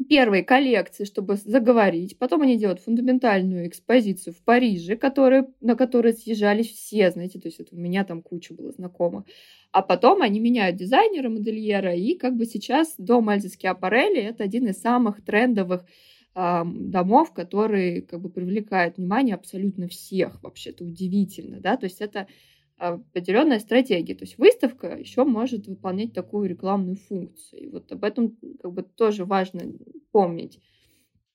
первой коллекции, чтобы заговорить. Потом они делают фундаментальную экспозицию в Париже, которые, на которой съезжались все, знаете, то есть это у меня там куча было знакомых. А потом они меняют дизайнера, модельера, и как бы сейчас дом Эльзы Скиапарелли – это один из самых трендовых домов, который как бы привлекает внимание абсолютно всех. Вообще, это удивительно, да, то есть это определенная стратегия. То есть выставка еще может выполнять такую рекламную функцию. И вот об этом как бы тоже важно помнить.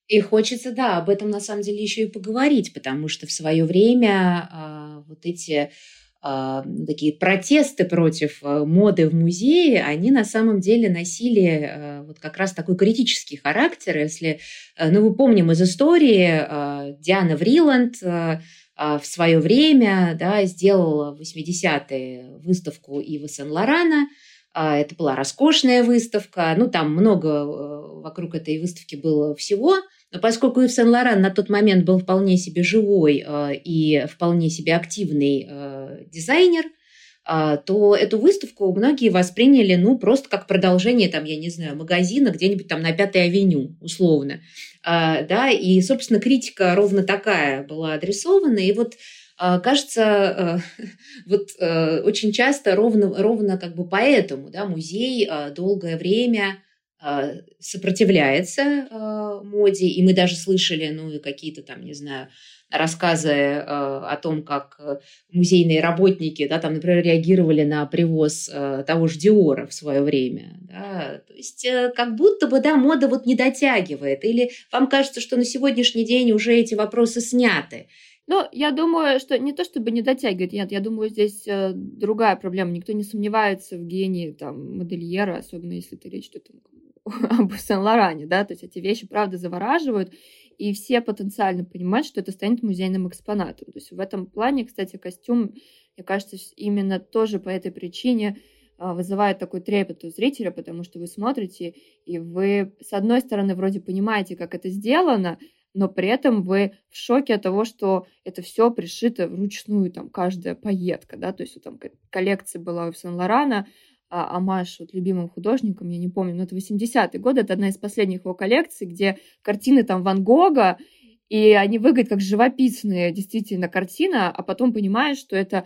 И хочется, да, об этом на самом деле еще и поговорить, потому что в свое время э, вот эти э, такие протесты против э, моды в музее, они на самом деле носили э, вот как раз такой критический характер. Если, э, ну, вы помним из истории, э, Диана Вриланд э, в свое время да, сделала в 80-е выставку Ива Сен-Лорана – а, это была роскошная выставка. Ну, там много э, вокруг этой выставки было всего. Но поскольку Ив Сен-Лоран на тот момент был вполне себе живой э, и вполне себе активный э, дизайнер, то эту выставку многие восприняли, ну, просто как продолжение, там, я не знаю, магазина где-нибудь там на Пятой авеню, условно. Да, и, собственно, критика ровно такая была адресована. И вот а, кажется, э, [laughs] вот э, очень часто ровно, ровно как бы поэтому да, музей а, долгое время а, сопротивляется моде, и мы даже слышали, ну, и какие-то там, не знаю, рассказы о том, как музейные работники, да, там, например, реагировали на привоз того же Диора в свое время. Да. То есть э, как будто бы, да, мода вот не дотягивает. Или вам кажется, что на сегодняшний день уже эти вопросы сняты. Ну, я думаю, что не то чтобы не дотягивает, нет, я думаю, здесь э, другая проблема. Никто не сомневается в гении там, модельера, особенно если ты речь идет [laughs] об Сен-Лоране, да, то есть эти вещи, правда, завораживают, и все потенциально понимают, что это станет музейным экспонатом. То есть в этом плане, кстати, костюм, мне кажется, именно тоже по этой причине а, вызывает такой трепет у зрителя, потому что вы смотрите, и вы, с одной стороны, вроде понимаете, как это сделано, но при этом вы в шоке от того, что это все пришито вручную, там, каждая пайетка, да, то есть там коллекция была у Сен-Лорана, а Амаш вот любимым художником, я не помню, но это 80-е годы, это одна из последних его коллекций, где картины там Ван Гога, и они выглядят как живописные действительно картина, а потом понимаешь, что это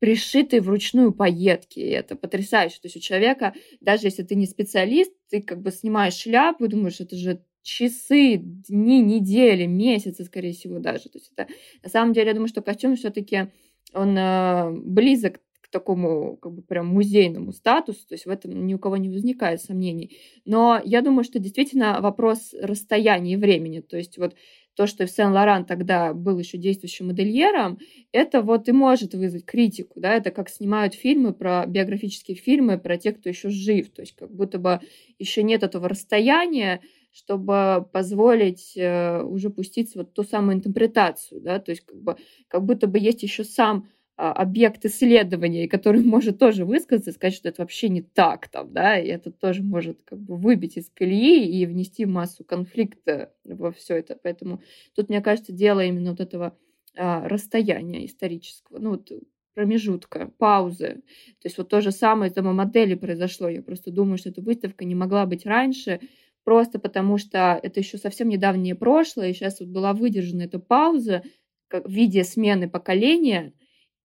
пришитые вручную пайетки. И это потрясающе. То есть у человека, даже если ты не специалист, ты как бы снимаешь шляпу и думаешь, это же часы, дни, недели, месяцы, скорее всего, даже. То есть это, на самом деле, я думаю, что костюм все-таки он э, близок к такому как бы прям музейному статусу, то есть в этом ни у кого не возникает сомнений. Но я думаю, что действительно вопрос расстояния и времени, то есть вот то, что Сен-Лоран тогда был еще действующим модельером, это вот и может вызвать критику, да, это как снимают фильмы про биографические фильмы про тех, кто еще жив, то есть как будто бы еще нет этого расстояния, чтобы позволить э, уже пуститься вот ту самую интерпретацию, да, то есть как, бы, как будто бы есть еще сам объект исследования, который [laughs] может тоже высказаться и сказать, что это вообще не так там, да, и это тоже может как бы выбить из колеи и внести массу конфликта во все это. Поэтому тут, мне кажется, дело именно вот этого а, расстояния исторического, ну вот промежутка, паузы. То есть вот то же самое с домомодели произошло. Я просто думаю, что эта выставка не могла быть раньше, просто потому что это еще совсем недавнее прошлое, и сейчас вот была выдержана эта пауза как в виде смены поколения,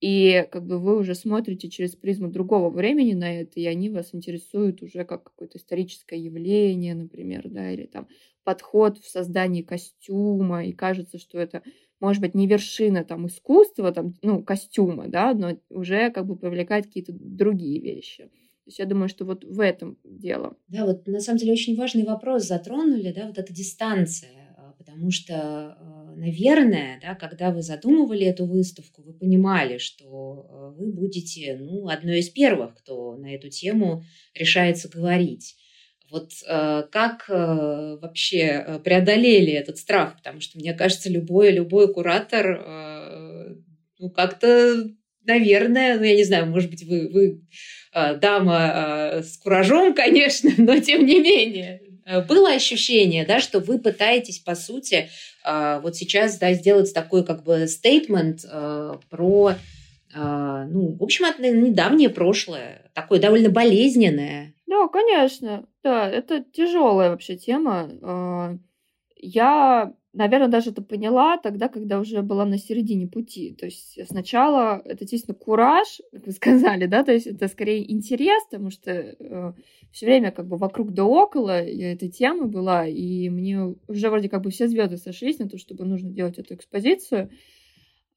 и как бы вы уже смотрите через призму другого времени на это, и они вас интересуют уже как какое-то историческое явление, например, да, или там подход в создании костюма, и кажется, что это может быть не вершина там искусства, там, ну, костюма, да, но уже как бы привлекает какие-то другие вещи. То есть я думаю, что вот в этом дело. Да, вот на самом деле очень важный вопрос затронули, да, вот эта дистанция, потому что, а, наверное, да, когда вы задумывали эту выставку, вы понимали, что а, вы будете, ну, одной из первых, кто на эту тему решается говорить. Вот как вообще преодолели этот страх? Потому что, мне кажется, любой, любой куратор, ну, как-то, наверное, ну, я не знаю, может быть, вы, вы Э, дама э, с куражом, [laughs] конечно, но тем не менее. Э, было ощущение, да, что вы пытаетесь, по сути, вот сейчас да, сделать такой как бы стейтмент про, ну, в общем, недавнее прошлое, такое довольно болезненное. Да, конечно, да, это тяжелая вообще тема. Я наверное, даже это поняла тогда, когда уже была на середине пути. То есть сначала это, естественно, кураж, как вы сказали, да, то есть это скорее интерес, потому что э, все время как бы вокруг да около я этой темы была, и мне уже вроде как бы все звезды сошлись на то, чтобы нужно делать эту экспозицию.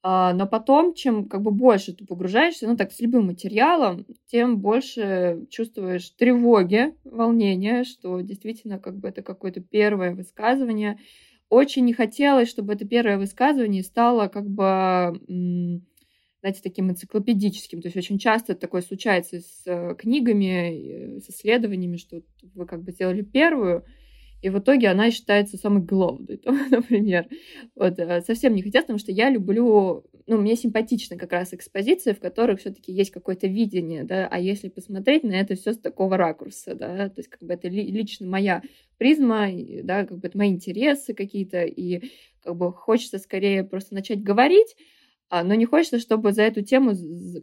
А, но потом, чем как бы больше ты погружаешься, ну так с любым материалом, тем больше чувствуешь тревоги, волнения, что действительно как бы это какое-то первое высказывание, очень не хотелось, чтобы это первое высказывание стало как бы знаете, таким энциклопедическим. То есть очень часто такое случается с э, книгами, с исследованиями, что вы как бы сделали первую, и в итоге она считается самой главной, [laughs] например. Вот, э, совсем не хотелось, потому что я люблю, ну, мне симпатична как раз экспозиция, в которых все-таки есть какое-то видение, да, а если посмотреть на это все с такого ракурса, да, то есть как бы это лично моя призма, да, как бы это мои интересы какие-то, и как бы хочется скорее просто начать говорить, а, но не хочется, чтобы за эту тему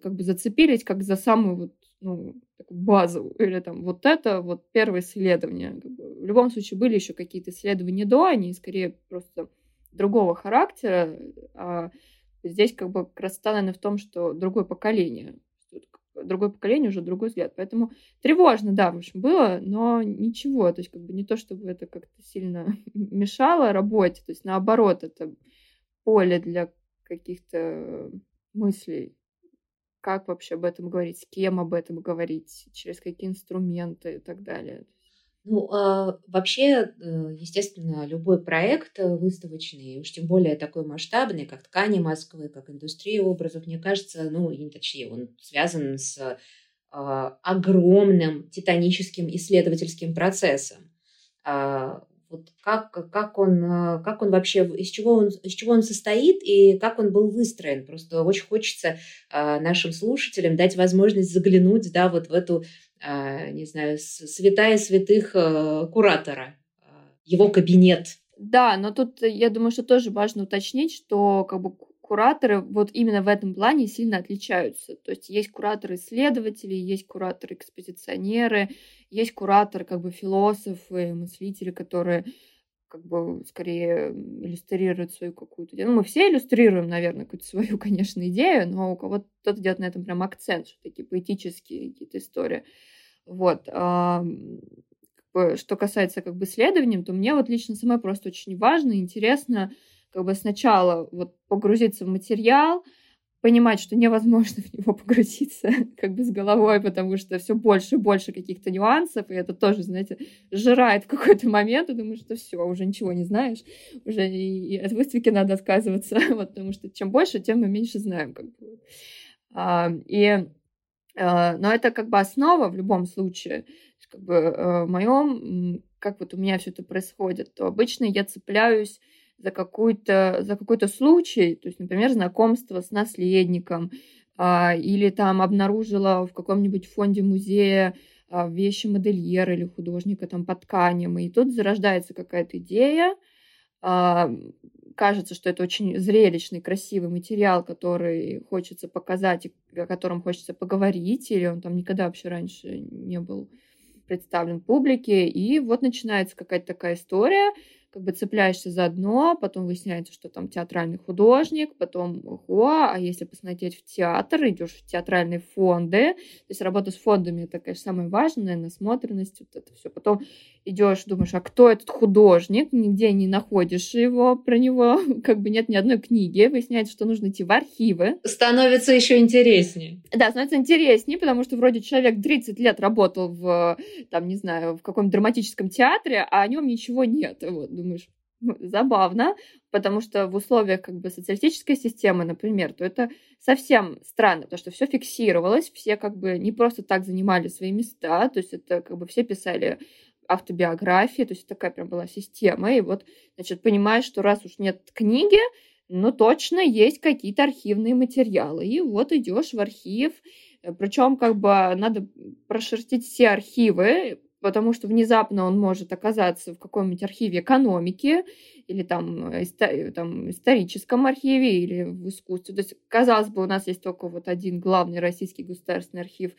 как бы зацепились как за самую вот, ну, базу или там вот это вот первое исследование. В любом случае были еще какие-то исследования до, они скорее просто другого характера, а здесь как бы красота, наверное, в том, что другое поколение, другое поколение уже другой взгляд. Поэтому тревожно, да, в общем, было, но ничего, то есть как бы не то, чтобы это как-то сильно [laughs] мешало работе, то есть наоборот, это поле для каких-то мыслей, как вообще об этом говорить, с кем об этом говорить, через какие инструменты и так далее. Ну, а, вообще, э, естественно, любой проект э, выставочный, уж тем более такой масштабный, как ткани Москвы, как индустрия образов, мне кажется, ну, и точнее, он связан с а, огромным титаническим исследовательским процессом. А, вот как, как, он, э, как он вообще, из чего он, из чего он состоит и как он был выстроен. Просто очень хочется э, нашим слушателям дать возможность заглянуть да, вот в эту, э, не знаю, святая святых куратора, его кабинет. Да, но тут я думаю, что тоже важно уточнить, что как бы кураторы вот именно в этом плане сильно отличаются. То есть есть кураторы-исследователи, есть кураторы-экспозиционеры, есть куратор, как бы философы, мыслители, которые как бы скорее иллюстрируют свою какую-то идею. Ну, мы все иллюстрируем, наверное, какую-то свою, [laughs] конечно, идею, но у кого-то кто-то делает на этом прям акцент, что такие поэтические какие-то истории. Вот. А, что касается как бы исследований, то мне вот лично самое просто очень важно, интересно как бы сначала вот погрузиться в материал, понимать, что невозможно [laughs] в него погрузиться как бы с головой, потому что все больше и больше каких-то нюансов, и это тоже, знаете, жирает в какой-то момент, и думаешь, что все, уже ничего не знаешь, уже и, и от выставки надо отказываться, [laughs] вот, потому что чем больше, тем мы меньше знаем. Как бы. а, и, а, но это как бы основа в любом случае. Как бы а, в моем, как вот у меня все это происходит, то обычно я цепляюсь за, какой-то, за какой-то случай, то есть, например, знакомство с наследником, а, или там обнаружила в каком-нибудь фонде музея а, вещи модельера или художника там по тканям, и тут зарождается какая-то идея, а, кажется, что это очень зрелищный, красивый материал, который хочется показать, о котором хочется поговорить, или он там никогда вообще раньше не был представлен публике, и вот начинается какая-то такая история, как бы цепляешься за дно, потом выясняется, что там театральный художник, потом, ого, а если посмотреть в театр, идешь в театральные фонды, то есть работа с фондами, это, конечно, самое важное, насмотренность, вот это все. Потом идешь, думаешь, а кто этот художник, нигде не находишь его, про него [laughs] как бы нет ни одной книги, выясняется, что нужно идти в архивы. Становится еще интереснее. Да, становится интереснее, потому что вроде человек 30 лет работал в, там, не знаю, в каком-то драматическом театре, а о нем ничего нет. Вот, думаешь, забавно, потому что в условиях как бы социалистической системы, например, то это совсем странно, потому что все фиксировалось, все как бы не просто так занимали свои места, то есть это как бы все писали автобиографии, то есть такая прям была система, и вот, значит, понимаешь, что раз уж нет книги, ну, точно есть какие-то архивные материалы, и вот идешь в архив, причем как бы надо прошерстить все архивы, потому что внезапно он может оказаться в каком-нибудь архиве экономики или там, исто- там историческом архиве или в искусстве. То есть, казалось бы, у нас есть только вот один главный российский государственный архив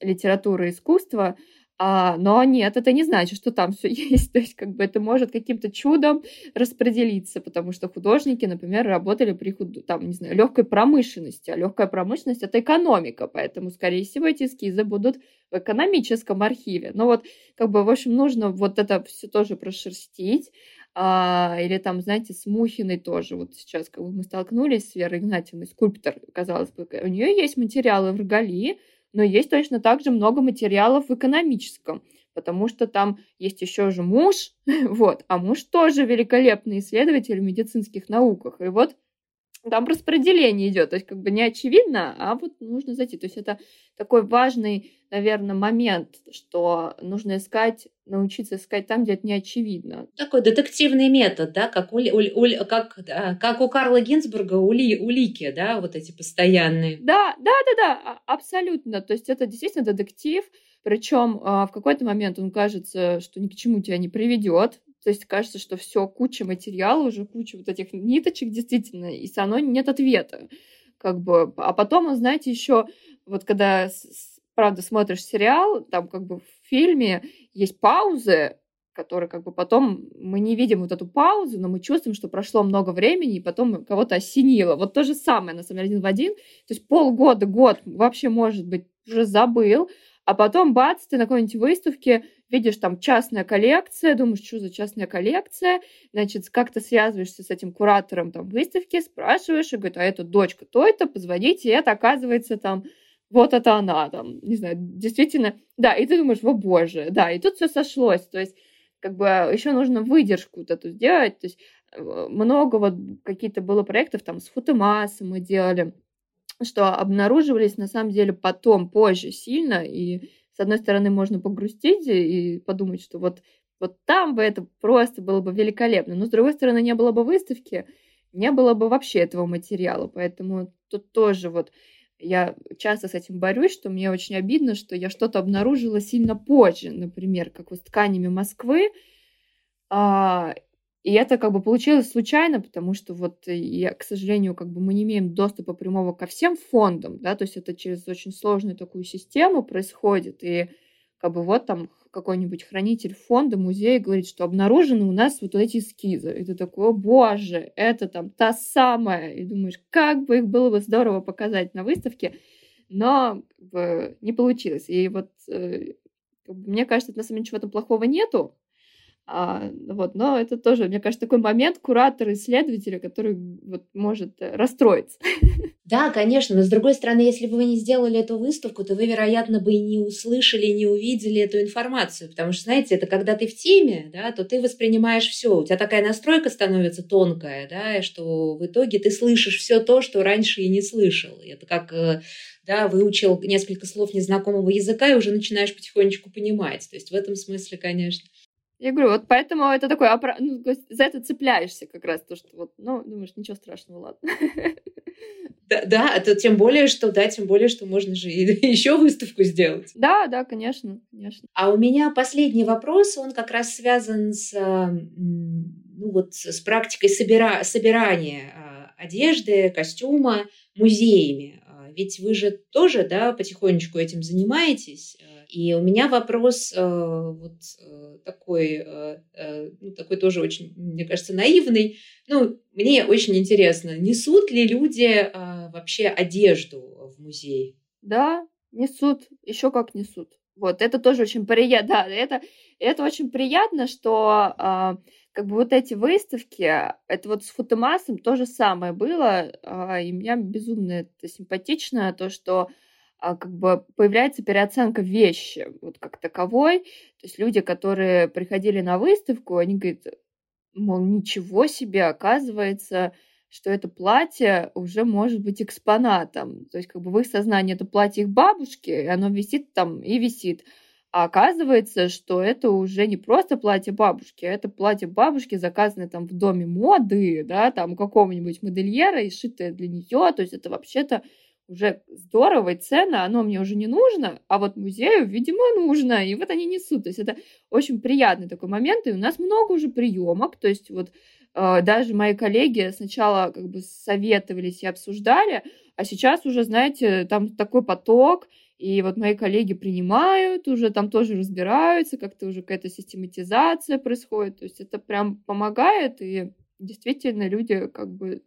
литературы и искусства, а, но нет, это не значит, что там все [laughs] есть. То есть, как бы это может каким-то чудом распределиться, потому что художники, например, работали при худ... там, не знаю, легкой промышленности, а легкая промышленность это экономика, поэтому, скорее всего, эти эскизы будут в экономическом архиве. Но вот, как бы, в общем, нужно вот это все тоже прошерстить. А, или там, знаете, с Мухиной тоже. Вот сейчас как бы мы столкнулись с Верой Игнатьевной, скульптор, казалось бы, у нее есть материалы в Рогали, но есть точно так же много материалов в экономическом. потому что там есть еще же муж, [laughs] вот, а муж тоже великолепный исследователь в медицинских науках. И вот там распределение идет, то есть как бы не очевидно, а вот нужно зайти. То есть это такой важный, наверное, момент, что нужно искать, научиться искать там, где это не очевидно. Такой детективный метод, да, как у, у, у, как, да, как у Карла Гинзбурга ули, улики, да, вот эти постоянные. Да, да, да, да, а, абсолютно. То есть это действительно детектив, причем а, в какой-то момент он кажется, что ни к чему тебя не приведет, то есть кажется, что все, куча материала, уже куча вот этих ниточек действительно, и все равно нет ответа. Как бы. А потом, знаете, еще вот когда правда смотришь сериал, там как бы в фильме есть паузы, которые как бы потом мы не видим вот эту паузу, но мы чувствуем, что прошло много времени, и потом кого-то осенило. Вот то же самое, на самом деле, один в один. То есть полгода, год вообще, может быть, уже забыл, а потом, бац, ты на какой-нибудь выставке видишь там частная коллекция, думаешь, что за частная коллекция, значит, как то связываешься с этим куратором там выставки, спрашиваешь, и говорит, а это дочка то-это, позвоните, и это оказывается там вот это она, там, не знаю, действительно, да, и ты думаешь, о боже, да, и тут все сошлось, то есть как бы еще нужно выдержку вот эту сделать, то есть э, много вот какие-то было проектов там с фотомассой мы делали, что обнаруживались на самом деле потом, позже сильно, и с одной стороны, можно погрустить и подумать, что вот, вот там бы это просто было бы великолепно. Но с другой стороны, не было бы выставки, не было бы вообще этого материала. Поэтому тут тоже вот я часто с этим борюсь, что мне очень обидно, что я что-то обнаружила сильно позже, например, как вот с тканями Москвы, а, и это как бы получилось случайно, потому что вот э, я, к сожалению, как бы мы не имеем доступа прямого ко всем фондам, да, то есть это через очень сложную такую систему происходит, и как бы вот там какой-нибудь хранитель фонда, музея говорит, что обнаружены у нас вот эти эскизы. И ты такой, о боже, это там та самая. И думаешь, как бы их было бы здорово показать на выставке, но как бы, не получилось. И вот э, мне кажется, на самом деле ничего там плохого нету, а, вот, но это тоже, мне кажется, такой момент куратора, исследователя, который вот может э, расстроиться. [laughs] Да, конечно, но с другой стороны, если бы вы не сделали эту выставку, то вы, вероятно, бы и не услышали, не увидели эту информацию, потому что, знаете, это когда ты в теме, да, то ты воспринимаешь все, у тебя такая настройка становится тонкая, да, что в итоге ты слышишь все то, что раньше и не слышал. Это как э, да, выучил несколько слов незнакомого языка и уже начинаешь потихонечку понимать. То есть в этом смысле, конечно. Я говорю, вот поэтому это такой, ну, за это цепляешься как раз, то, что вот, ну, думаешь, ничего страшного, ладно. [laughs] Да, да, это тем более, что, да, тем более, что можно же [laughs] еще выставку сделать. Да, да, конечно, конечно. А у меня последний вопрос, он как раз связан с, ну, вот, с практикой собира... собирания а, одежды, костюма музеями. А, ведь вы же тоже, да, потихонечку этим занимаетесь. И у меня вопрос э, вот э, такой, э, ну, такой тоже очень, мне кажется, наивный. Ну, мне очень интересно, несут ли люди вообще одежду в музей? Да, несут, еще как несут. Вот, это тоже очень приятно, [laughs] да, это, это очень приятно, что а, как бы вот эти выставки, это вот с фотомассом то же самое было, а, и меня безумно это симпатично, то, что а, как бы появляется переоценка вещи вот как таковой. То есть люди, которые приходили на выставку, они говорят, мол, ничего себе, оказывается, что это платье уже может быть экспонатом. То есть как бы в их сознании это платье их бабушки, и оно висит там и висит. А оказывается, что это уже не просто платье бабушки, а это платье бабушки, заказанное там в доме моды, да, там какого-нибудь модельера и шитое для нее. То есть это вообще-то уже здорово, и ценно, оно мне уже не нужно, а вот музею, видимо, нужно, и вот они несут. То есть это очень приятный такой момент, и у нас много уже приемок, то есть вот э, даже мои коллеги сначала как бы советовались и обсуждали, а сейчас уже, знаете, там такой поток, и вот мои коллеги принимают, уже там тоже разбираются, как-то уже какая-то систематизация происходит, то есть это прям помогает, и действительно люди как бы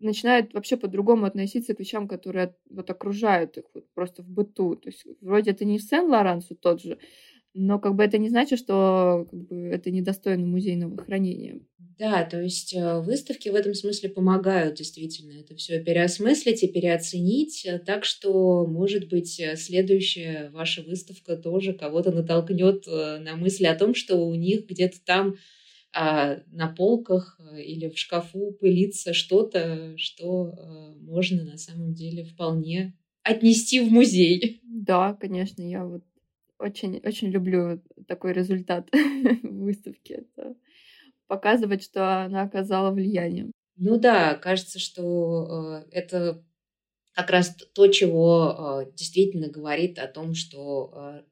начинают вообще по-другому относиться к вещам, которые вот окружают их вот просто в быту. То есть вроде это не Сен-Лоранс тот же, но как бы это не значит, что как бы, это недостойно музейного хранения. Да, то есть э, выставки в этом смысле помогают действительно это все переосмыслить и переоценить. Э, так что, может быть, э, следующая ваша выставка тоже кого-то натолкнет на мысли о том, что у них где-то там а, на полках или в шкафу пылится что-то, что можно на самом деле вполне отнести в музей. Да, конечно, я вот очень, очень люблю такой результат [laughs] выставки. Это показывать, что она оказала влияние. Ну да, кажется, что э, это как раз то, чего э, действительно говорит о том, что э,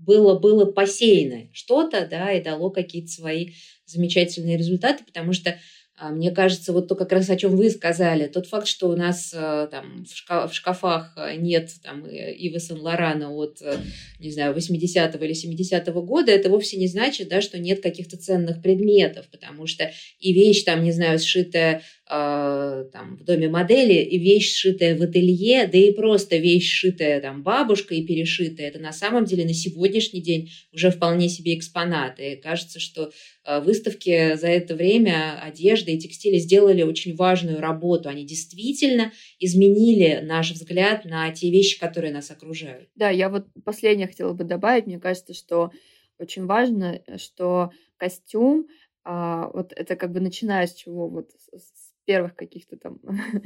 было, было посеяно что-то, да, и дало какие-то свои замечательные результаты, потому что а, мне кажется, вот то как раз о чем вы сказали, тот факт, что у нас э, там в шкафах э, нет там Ива Сен-Лорана от, э, не знаю, 80-го или 70-го года, это вовсе не значит, да, что нет каких-то ценных предметов, потому что и вещь там, не знаю, сшитая э, там в доме модели, и вещь сшитая в ателье, да и просто вещь сшитая там бабушкой и перешитая, это на самом деле на сегодняшний день уже вполне себе экспонаты. И кажется, что Э, выставки за это время одежда и текстили сделали очень важную работу. Они действительно изменили наш взгляд на те вещи, которые нас окружают. Да, я вот последнее хотела бы добавить. Мне кажется, что очень важно, что костюм, а, вот это как бы начиная с чего, вот с первых каких-то там [laughs]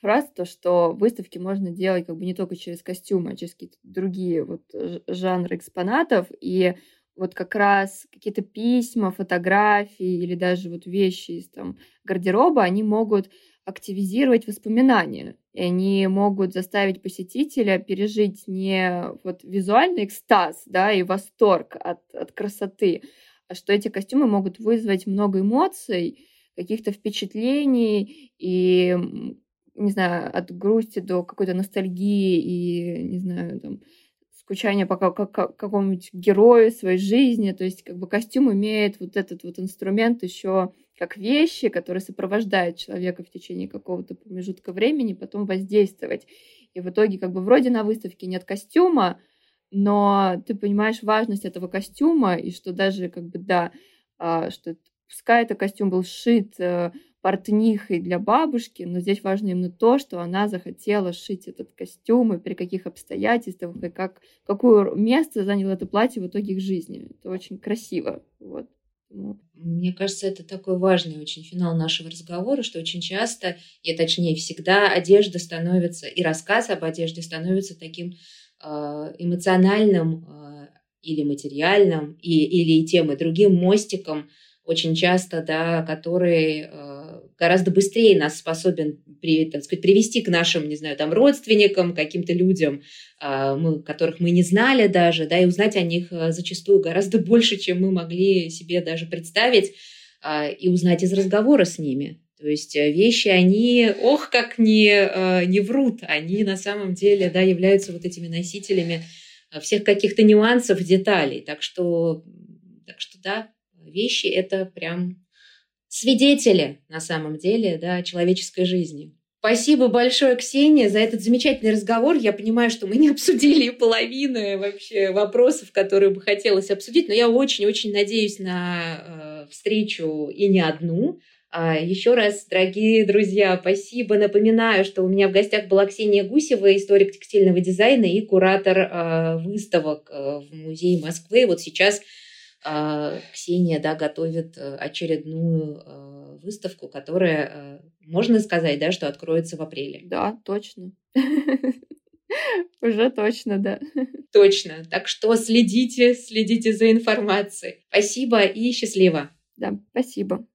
фраз, то, что выставки можно делать как бы не только через костюмы, а через какие-то другие вот жанры экспонатов. И вот как раз какие-то письма, фотографии или даже вот вещи из там гардероба, они могут активизировать воспоминания. И они могут заставить посетителя пережить не вот визуальный экстаз, да, и восторг от, от красоты, а что эти костюмы могут вызвать много эмоций, каких-то впечатлений и, не знаю, от грусти до какой-то ностальгии и, не знаю, там, скучание по какому-нибудь герою своей жизни. То есть как бы костюм имеет вот этот вот инструмент еще как вещи, которые сопровождают человека в течение какого-то промежутка времени, потом воздействовать. И в итоге как бы вроде на выставке нет костюма, но ты понимаешь важность этого костюма, и что даже как бы, да, а, что пускай это костюм был сшит э, портнихой для бабушки, но здесь важно именно то, что она захотела шить этот костюм, и при каких обстоятельствах, и как, какое место заняло это платье в итоге их жизни. Это очень красиво. Вот. Мне кажется, это такой важный очень финал нашего разговора, что очень часто, и точнее всегда, одежда становится, и рассказ об одежде становится таким э, эмоциональным э, или материальным, и, или и тем, и другим мостиком, очень часто, да, который э, гораздо быстрее нас способен при, так сказать, привести к нашим, не знаю, там, родственникам, каким-то людям, э, мы, которых мы не знали даже, да, и узнать о них э, зачастую гораздо [laughs] больше, чем мы могли себе даже представить, и узнать из разговора с ними. То есть вещи, они, ох, как не, не врут, они на самом деле, да, являются вот этими носителями всех каких-то нюансов, деталей. Так что, так что да, вещи – это прям свидетели на самом деле да, человеческой жизни. Спасибо большое, Ксения, за этот замечательный разговор. Я понимаю, что мы не обсудили половины вообще вопросов, которые бы хотелось обсудить, но я очень-очень надеюсь на э, встречу и не одну. А, еще раз, дорогие друзья, спасибо. Напоминаю, что у меня в гостях была Ксения Гусева, историк текстильного дизайна и куратор э, выставок э, в Музее Москвы. Вот сейчас Ксения да, готовит э, очередную э, выставку, которая, э, можно сказать, да, что откроется в апреле. Да, точно. [laughs] Уже точно, да. [laughs] Точно. Так что следите, следите за информацией. Спасибо и счастливо. Да, спасибо.